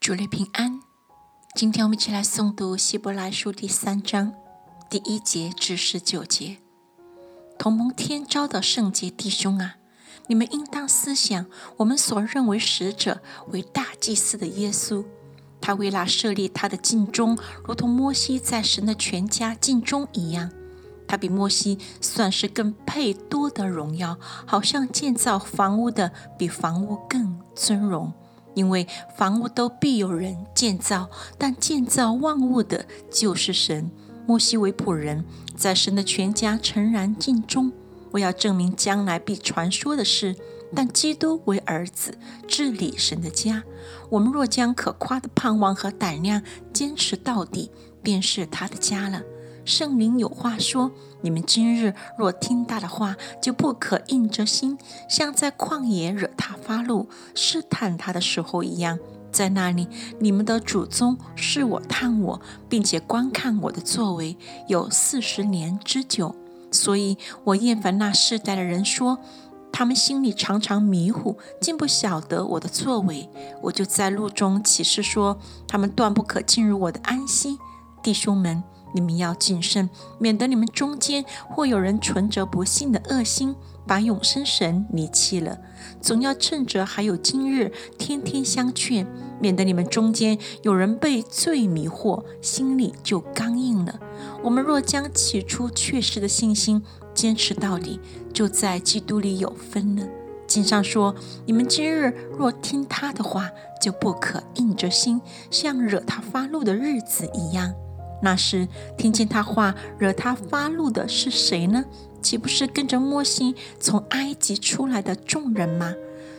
主内平安。今天我们一起来诵读希伯来书第三章第一节至十九节。同盟天召的圣洁弟兄啊，你们应当思想我们所认为使者为大祭司的耶稣。他为了设立他的尽忠，如同摩西在神的全家尽忠一样。他比摩西算是更配多的荣耀，好像建造房屋的比房屋更尊荣。因为房屋都必有人建造，但建造万物的就是神。摩西为仆人，在神的全家诚然尽忠。我要证明将来必传说的事。但基督为儿子治理神的家。我们若将可夸的盼望和胆量坚持到底，便是他的家了。圣灵有话说：你们今日若听他的话，就不可硬着心，像在旷野惹他发怒、试探他的时候一样。在那里，你们的祖宗是我探我，并且观看我的作为，有四十年之久。所以我厌烦那世代的人说，他们心里常常迷糊，竟不晓得我的作为。我就在路中启示说，他们断不可进入我的安息。弟兄们。你们要谨慎，免得你们中间或有人存着不幸的恶心，把永生神离弃了。总要趁着还有今日，天天相劝，免得你们中间有人被罪迷惑，心里就刚硬了。我们若将起初确实的信心坚持到底，就在基督里有分了。经上说：你们今日若听他的话，就不可硬着心，像惹他发怒的日子一样。那时听见他话惹他发怒的是谁呢？岂不是跟着摩西从埃及出来的众人吗？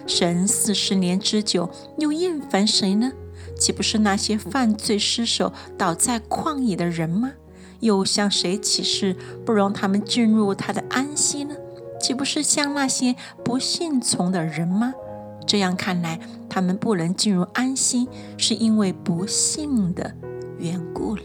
神四十年之久又厌烦谁呢？岂不是那些犯罪失手倒在旷野的人吗？又向谁起誓不容他们进入他的安息呢？岂不是向那些不信从的人吗？这样看来，他们不能进入安息，是因为不信的缘故了。